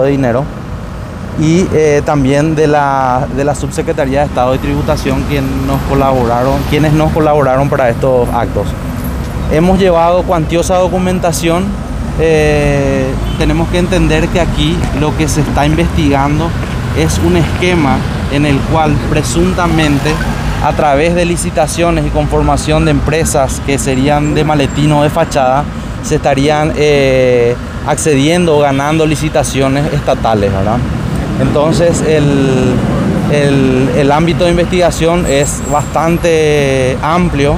de dinero y eh, también de la, de la Subsecretaría de Estado de Tributación quien nos colaboraron, quienes nos colaboraron para estos actos. Hemos llevado cuantiosa documentación, eh, tenemos que entender que aquí lo que se está investigando es un esquema en el cual presuntamente a través de licitaciones y conformación de empresas que serían de maletín o de fachada, se estarían eh, accediendo o ganando licitaciones estatales, ¿verdad? Entonces el, el, ámbito de investigación es bastante amplio.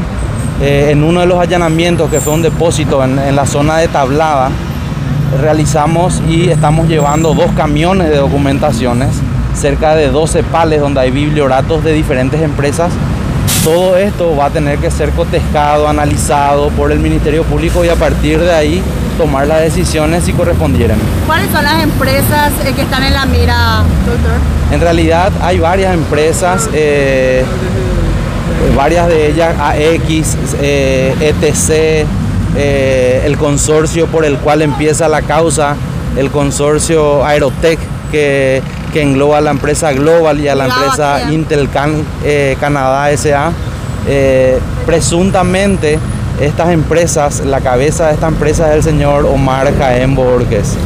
Eh, en uno de los allanamientos, que fue un depósito en, en la zona de Tablada, realizamos y estamos llevando dos camiones de documentaciones, cerca de 12 pales donde hay biblioratos de diferentes empresas. Todo esto va a tener que ser cotejado, analizado por el Ministerio Público y a partir de ahí tomar las decisiones si correspondieran. ¿Cuáles son las empresas eh, que están en la mira, doctor? En realidad hay varias empresas, eh, varias de ellas AX, eh, ETC, el consorcio por el cual empieza la causa, el consorcio Aerotech que, que engloba a la empresa Global y a la empresa Intel Canadá SA. presuntamente estas empresas, la cabeza de esta empresa es el señor Omar Jaén Borges.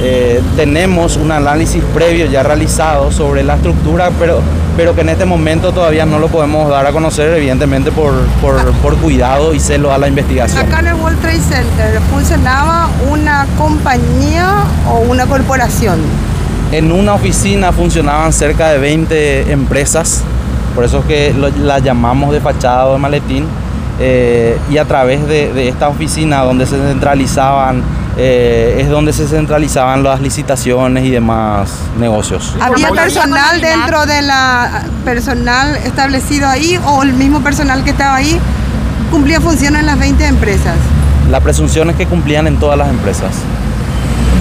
Eh, tenemos un análisis previo ya realizado sobre la estructura, pero, pero que en este momento todavía no lo podemos dar a conocer, evidentemente por, por, cuidado y celo a la investigación. Acá en el World Trade Center, ¿funcionaba una compañía o una corporación? En una oficina funcionaban cerca de 20 empresas, por eso es que la llamamos de fachada o de maletín eh, y a través de, esta oficina donde se centralizaban eh, es donde se centralizaban las licitaciones y demás negocios. ¿Había personal dentro de la personal establecido ahí o el mismo personal que estaba ahí cumplía funciones en las 20 empresas? La presunción es que cumplían en todas las empresas.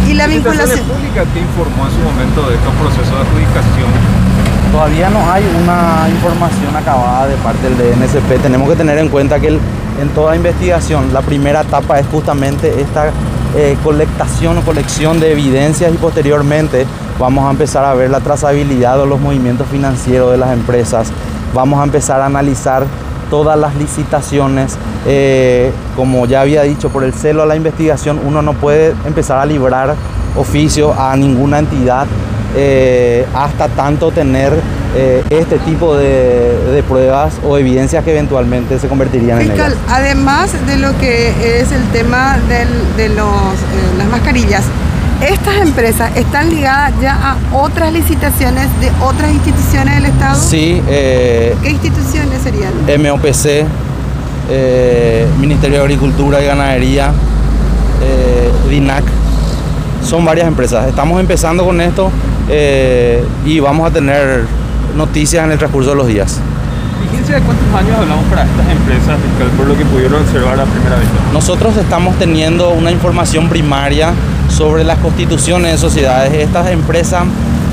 ¿Y la vinculación? pública que informó en su momento de estos procesos de adjudicación Todavía no hay una información acabada de parte del DNSP. Tenemos que tener en cuenta que en toda investigación la primera etapa es justamente esta eh, colectación o colección de evidencias y posteriormente vamos a empezar a ver la trazabilidad de los movimientos financieros de las empresas. Vamos a empezar a analizar todas las licitaciones. Eh, como ya había dicho, por el celo a la investigación uno no puede empezar a librar oficio a ninguna entidad eh, hasta tanto tener eh, este tipo de, pruebas o evidencias que eventualmente se convertirían en ellas. Además de lo que es el tema de los, las mascarillas, ¿estas empresas están ligadas ya a otras licitaciones de otras instituciones del Estado? Sí. ¿Qué instituciones serían? MOPC, Ministerio de Agricultura y Ganadería, DINAC. Son varias empresas. Estamos empezando con esto. Eh, y vamos a tener noticias en el transcurso de los días. Fíjense de cuántos años hablamos para estas empresas, por lo que pudieron observar a primera vista. Nosotros estamos teniendo una información primaria sobre las constituciones de sociedades. Estas empresas,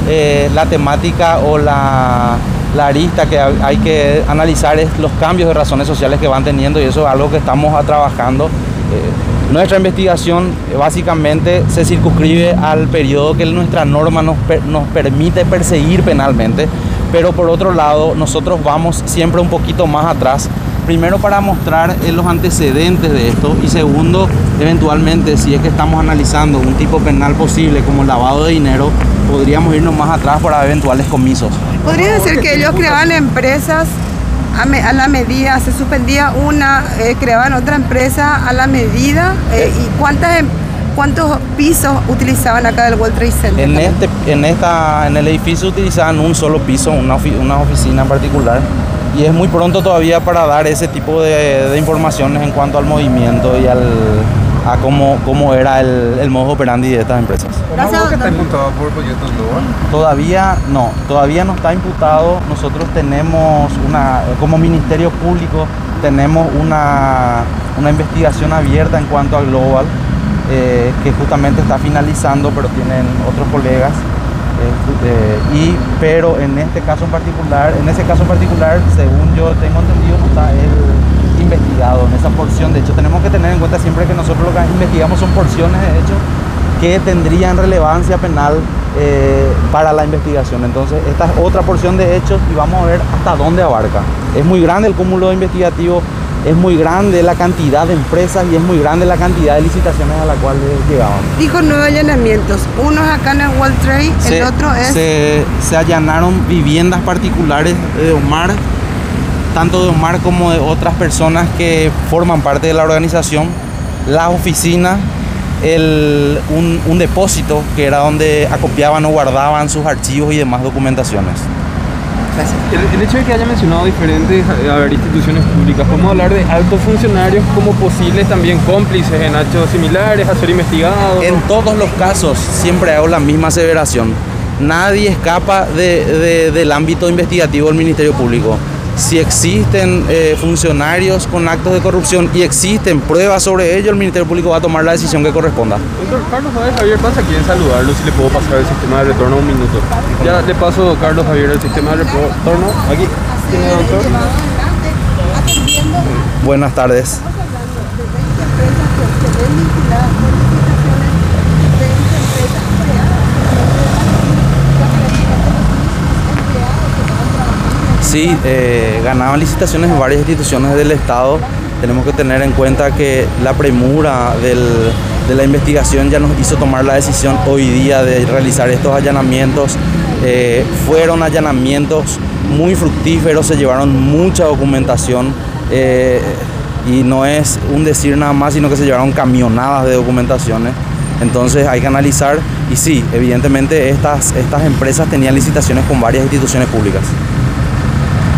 eh, la temática o la, la arista que hay que analizar es los cambios de razones sociales que van teniendo y eso es algo que estamos trabajando. Eh, nuestra investigación eh, básicamente se circunscribe al periodo que nuestra norma nos, nos permite perseguir penalmente, pero por otro lado nosotros vamos siempre un poquito más atrás primero para mostrar eh, los antecedentes de esto y segundo, eventualmente, si es que estamos analizando un tipo penal posible como el lavado de dinero, podríamos irnos más atrás para eventuales comisos. ¿Podría decir que ellos creaban empresas a, la medida, se suspendía una, eh, creaban otra empresa a la medida. Eh, ¿Y cuántas, em, cuántos pisos utilizaban acá del World Trade Center? En, este, en, esta, en el edificio utilizaban un solo piso, una, una oficina en particular. Y es muy pronto todavía para dar ese tipo de, de informaciones en cuanto al movimiento y al, a cómo, cómo era el, el modo operandi de estas empresas. Gracias, que está imputado por proyectos Global? Todavía no, todavía no está imputado. Nosotros tenemos una, como Ministerio Público, tenemos una, una investigación abierta en cuanto a Global, eh, que justamente está finalizando, pero tienen otros colegas. Eh, y, pero en este caso en particular, en ese caso en particular, según yo tengo entendido, no está el investigado en esa porción. De hecho, tenemos que tener en cuenta siempre que nosotros lo que investigamos son porciones de hecho que tendrían relevancia penal eh, para la investigación. Entonces, esta es otra porción de hechos y vamos a ver hasta dónde abarca. Es muy grande el cúmulo investigativo, es muy grande la cantidad de empresas y es muy grande la cantidad de licitaciones a la cual llegaban. Dijo nueve allanamientos. Uno es acá en el World Trade, Se- el otro es. Se, se allanaron viviendas particulares de Omar, tanto de Omar como de otras personas que forman parte de la organización, las oficinas, el- un, un depósito que era donde acopiaban o guardaban sus archivos y demás documentaciones. Gracias. El, el hecho de que haya mencionado diferentes a ver, instituciones públicas, podemos hablar de altos funcionarios como posibles también cómplices en hechos similares a ser investigados. En todos los casos siempre hago la misma aseveración. Nadie escapa de- de- del ámbito investigativo del Ministerio Público. Si existen eh, funcionarios con actos de corrupción y existen pruebas sobre ello, el Ministerio Público va a tomar la decisión que corresponda. Doctor Carlos Javier, Javier Panza, quieren saludarlo si le puedo pasar el sistema de retorno un minuto. Ya le paso, Carlos Javier, el sistema de retorno. Aquí tiene doctor. Buenas tardes. Sí, eh, ganaban licitaciones en varias instituciones del Estado. Tenemos que tener en cuenta que la premura de la investigación ya nos hizo tomar la decisión hoy día de realizar estos allanamientos. Eh, fueron allanamientos muy fructíferos, se llevaron mucha documentación eh, y no es un decir nada más, sino que se llevaron camionadas de documentaciones. Entonces hay que analizar y sí, evidentemente estas empresas tenían licitaciones con varias instituciones públicas.